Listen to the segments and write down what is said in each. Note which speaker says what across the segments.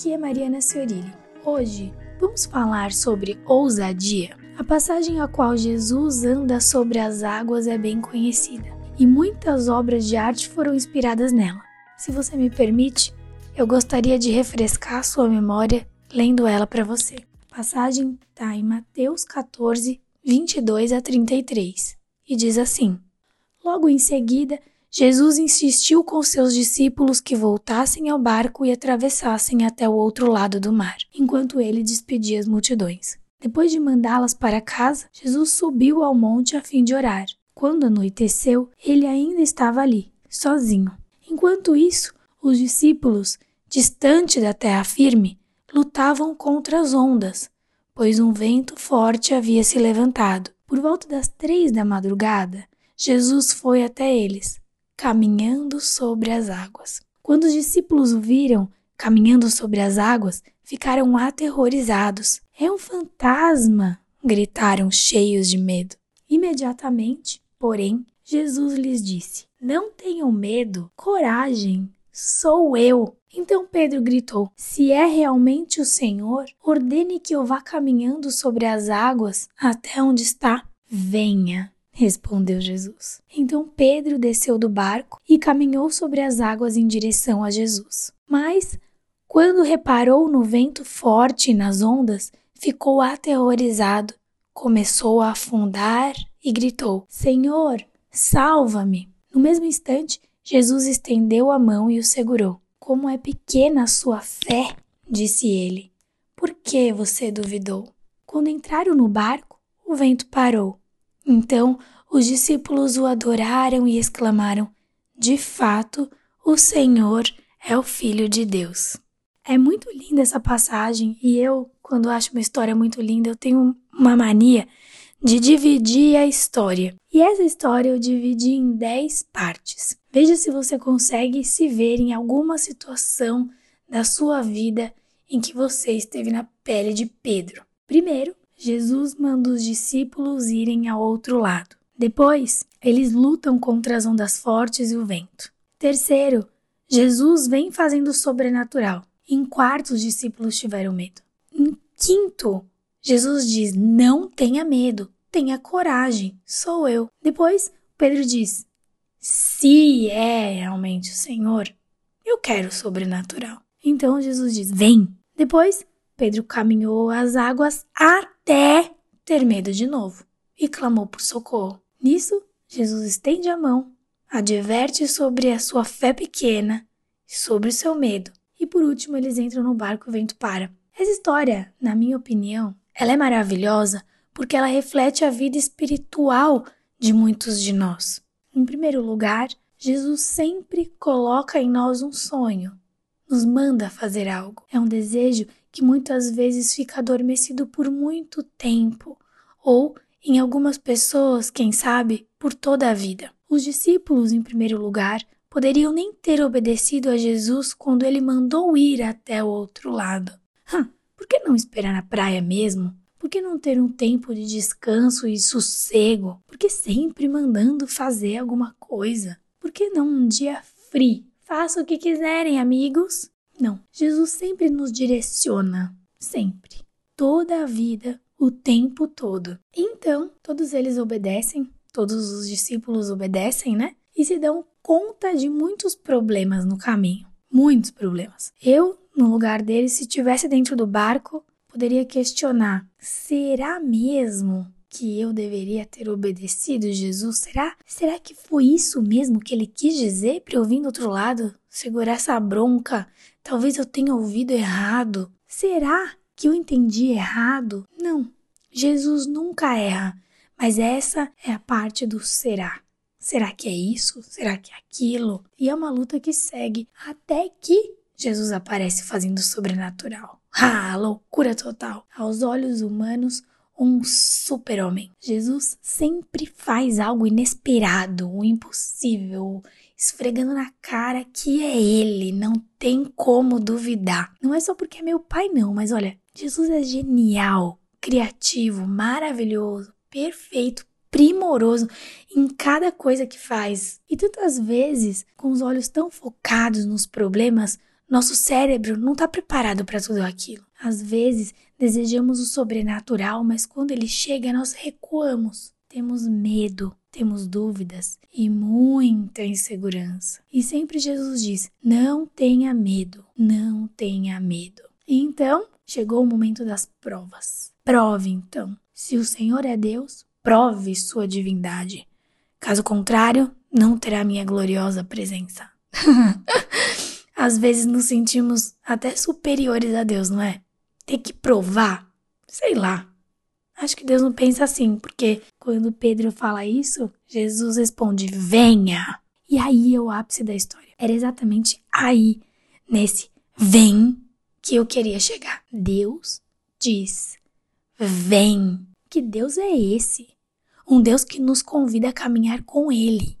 Speaker 1: Aqui é Mariana Fiorilli. Hoje vamos falar sobre ousadia. A passagem a qual Jesus anda sobre as águas é bem conhecida e muitas obras de arte foram inspiradas nela. Se você me permite, eu gostaria de refrescar sua memória lendo ela para você. A passagem está em Mateus 14, 22 a 33 e diz assim: Logo em seguida, Jesus insistiu com seus discípulos que voltassem ao barco e atravessassem até o outro lado do mar, enquanto ele despedia as multidões. Depois de mandá-las para casa, Jesus subiu ao monte a fim de orar. Quando anoiteceu, ele ainda estava ali, sozinho. Enquanto isso, os discípulos, distante da terra firme, lutavam contra as ondas, pois um vento forte havia se levantado. Por volta das três da madrugada, Jesus foi até eles caminhando sobre as águas. Quando os discípulos o viram caminhando sobre as águas, ficaram aterrorizados. É um fantasma! gritaram cheios de medo. Imediatamente, porém, Jesus lhes disse: Não tenham medo, coragem, sou eu. Então Pedro gritou: Se é realmente o Senhor, ordene que eu vá caminhando sobre as águas até onde está. Venha respondeu Jesus. Então Pedro desceu do barco e caminhou sobre as águas em direção a Jesus. Mas, quando reparou no vento forte e nas ondas, ficou aterrorizado, começou a afundar e gritou: Senhor, salva-me! No mesmo instante, Jesus estendeu a mão e o segurou. Como é pequena a sua fé, disse ele. Por que você duvidou? Quando entraram no barco, o vento parou então os discípulos o adoraram e exclamaram: De fato, o Senhor é o Filho de Deus. É muito linda essa passagem e eu, quando acho uma história muito linda, eu tenho uma mania de dividir a história. E essa história eu dividi em 10 partes. Veja se você consegue se ver em alguma situação da sua vida em que você esteve na pele de Pedro. Primeiro, Jesus manda os discípulos irem ao outro lado. Depois, eles lutam contra as ondas fortes e o vento. Terceiro, Jesus vem fazendo sobrenatural. Em quarto, os discípulos tiveram medo. Em quinto, Jesus diz: Não tenha medo, tenha coragem, sou eu. Depois, Pedro diz: Se é realmente o Senhor, eu quero sobrenatural. Então Jesus diz: Vem. Depois, Pedro caminhou as águas até ter medo de novo e clamou por socorro. Nisso, Jesus estende a mão, adverte sobre a sua fé pequena e sobre o seu medo. E por último, eles entram no barco e o vento para. Essa história, na minha opinião, ela é maravilhosa porque ela reflete a vida espiritual de muitos de nós. Em primeiro lugar, Jesus sempre coloca em nós um sonho, nos manda fazer algo. É um desejo que muitas vezes fica adormecido por muito tempo, ou, em algumas pessoas, quem sabe, por toda a vida. Os discípulos, em primeiro lugar, poderiam nem ter obedecido a Jesus quando ele mandou ir até o outro lado. Hum, por que não esperar na praia mesmo? Por que não ter um tempo de descanso e sossego? Por que sempre mandando fazer alguma coisa? Por que não um dia free? Faça o que quiserem, amigos. Não, Jesus sempre nos direciona, sempre, toda a vida, o tempo todo. Então, todos eles obedecem, todos os discípulos obedecem, né? E se dão conta de muitos problemas no caminho, muitos problemas. Eu, no lugar deles, se estivesse dentro do barco, poderia questionar: será mesmo que eu deveria ter obedecido Jesus? Será? Será que foi isso mesmo que ele quis dizer para eu vir do outro lado? Segurar essa bronca? Talvez eu tenha ouvido errado. Será que eu entendi errado? Não. Jesus nunca erra, mas essa é a parte do será. Será que é isso? Será que é aquilo? E é uma luta que segue até que Jesus aparece fazendo sobrenatural. Ah, loucura total! Aos olhos humanos, um super-homem. Jesus sempre faz algo inesperado, o impossível, esfregando na cara que é ele, não tem como duvidar. Não é só porque é meu pai, não, mas olha, Jesus é genial, criativo, maravilhoso, perfeito, primoroso em cada coisa que faz. E tantas vezes, com os olhos tão focados nos problemas, Nosso cérebro não está preparado para tudo aquilo. Às vezes, desejamos o sobrenatural, mas quando ele chega, nós recuamos. Temos medo, temos dúvidas e muita insegurança. E sempre Jesus diz: não tenha medo, não tenha medo. E então chegou o momento das provas. Prove então. Se o Senhor é Deus, prove sua divindade. Caso contrário, não terá minha gloriosa presença. Às vezes nos sentimos até superiores a Deus, não é? Ter que provar? Sei lá. Acho que Deus não pensa assim, porque quando Pedro fala isso, Jesus responde: Venha! E aí é o ápice da história. Era exatamente aí, nesse vem, que eu queria chegar. Deus diz: Vem! Que Deus é esse? Um Deus que nos convida a caminhar com Ele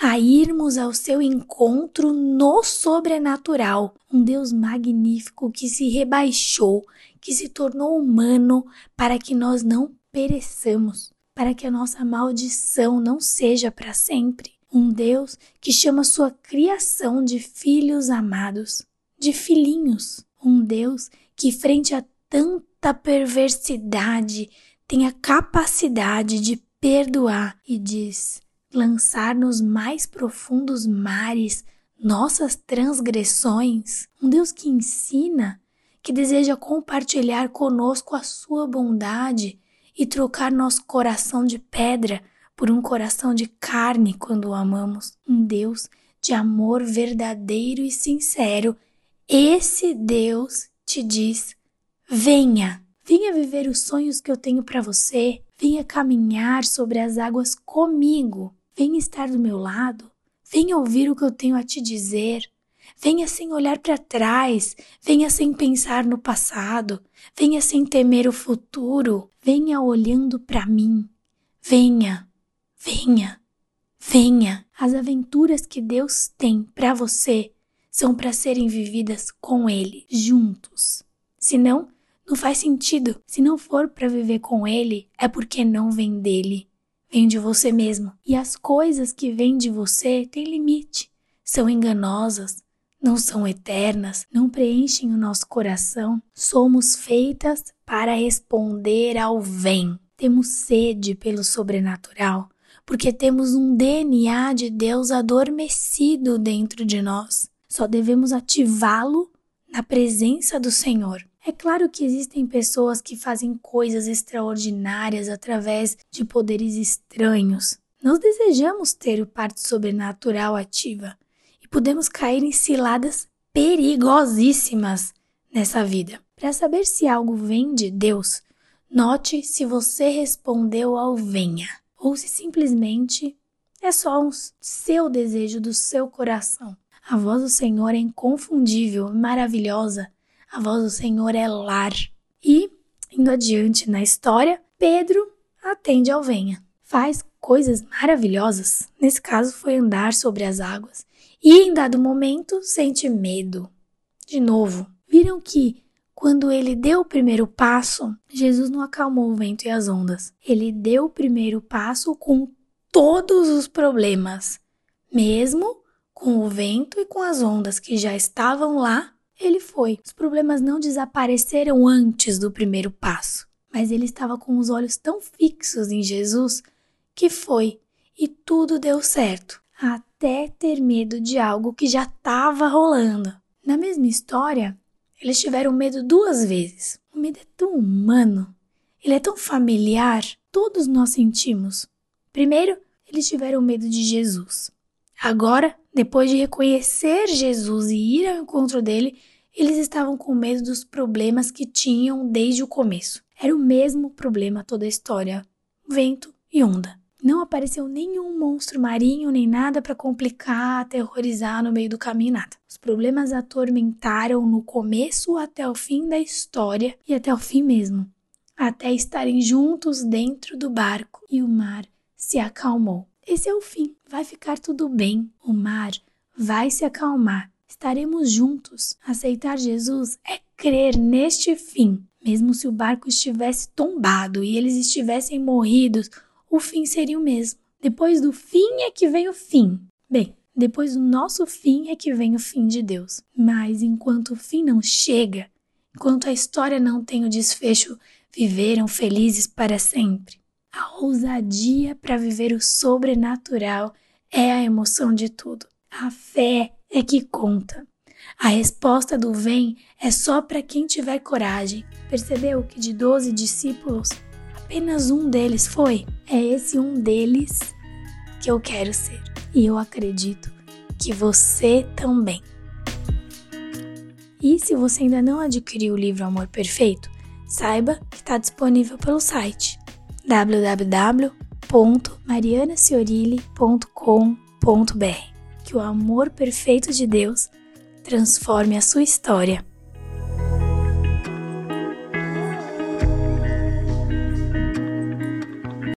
Speaker 1: a irmos ao seu encontro no sobrenatural. Um Deus magnífico que se rebaixou, que se tornou humano para que nós não pereçamos, para que a nossa maldição não seja para sempre. Um Deus que chama sua criação de filhos amados, de filhinhos. Um Deus que, frente a tanta perversidade, tem a capacidade de perdoar e diz: lançar nos mais profundos mares nossas transgressões, um Deus que ensina, que deseja compartilhar conosco a sua bondade e trocar nosso coração de pedra por um coração de carne quando o amamos, um Deus de amor verdadeiro e sincero. Esse Deus te diz: venha, venha viver os sonhos que eu tenho para você, venha caminhar sobre as águas comigo. Venha estar do meu lado. Venha ouvir o que eu tenho a te dizer. Venha sem olhar para trás. Venha sem pensar no passado. Venha sem temer o futuro. Venha olhando para mim. Venha, venha, venha. As aventuras que Deus tem para você são para serem vividas com Ele, juntos. Senão, não faz sentido. Se não for para viver com Ele, é porque não vem dele vem de você mesmo. E as coisas que vêm de você têm limite, são enganosas, não são eternas, não preenchem o nosso coração. Somos feitas para responder ao vem. Temos sede pelo sobrenatural, porque temos um DNA de Deus adormecido dentro de nós. Só devemos ativá-lo na presença do Senhor. É claro que existem pessoas que fazem coisas extraordinárias através de poderes estranhos. Nós desejamos ter o parte sobrenatural ativa e podemos cair em ciladas perigosíssimas nessa vida. Para saber se algo vem de Deus, note se você respondeu ao venha ou se simplesmente é só um seu desejo do seu coração. A voz do Senhor é inconfundível, maravilhosa a voz do Senhor é lar. E, indo adiante na história, Pedro atende ao venha. Faz coisas maravilhosas. Nesse caso, foi andar sobre as águas. E, em dado momento, sente medo. De novo, viram que quando ele deu o primeiro passo, Jesus não acalmou o vento e as ondas. Ele deu o primeiro passo com todos os problemas, mesmo com o vento e com as ondas que já estavam lá ele foi. Os problemas não desapareceram antes do primeiro passo, mas ele estava com os olhos tão fixos em Jesus que foi e tudo deu certo, até ter medo de algo que já estava rolando. Na mesma história, eles tiveram medo duas vezes. O medo é tão humano, ele é tão familiar, todos nós sentimos. Primeiro, eles tiveram medo de Jesus. Agora, depois de reconhecer Jesus e ir ao encontro dele, eles estavam com medo dos problemas que tinham desde o começo. Era o mesmo problema toda a história: vento e onda. Não apareceu nenhum monstro marinho nem nada para complicar, aterrorizar no meio do caminho, nada. Os problemas atormentaram no começo até o fim da história e até o fim mesmo, até estarem juntos dentro do barco e o mar se acalmou. Esse é o fim. Vai ficar tudo bem. O mar vai se acalmar. Estaremos juntos. Aceitar Jesus é crer neste fim. Mesmo se o barco estivesse tombado e eles estivessem morridos, o fim seria o mesmo. Depois do fim é que vem o fim. Bem, Depois do nosso fim é que vem o fim de Deus. Mas enquanto o fim não chega, enquanto a história não tem o desfecho, viveram felizes para sempre. A ousadia para viver o sobrenatural é a emoção de tudo. A fé é que conta. A resposta do vem é só para quem tiver coragem. Percebeu que de 12 discípulos, apenas um deles foi? É esse um deles que eu quero ser. E eu acredito que você também. E se você ainda não adquiriu o livro Amor Perfeito, saiba que está disponível pelo site www.marianaciorile.com.br. Que o amor perfeito de Deus transforme a sua história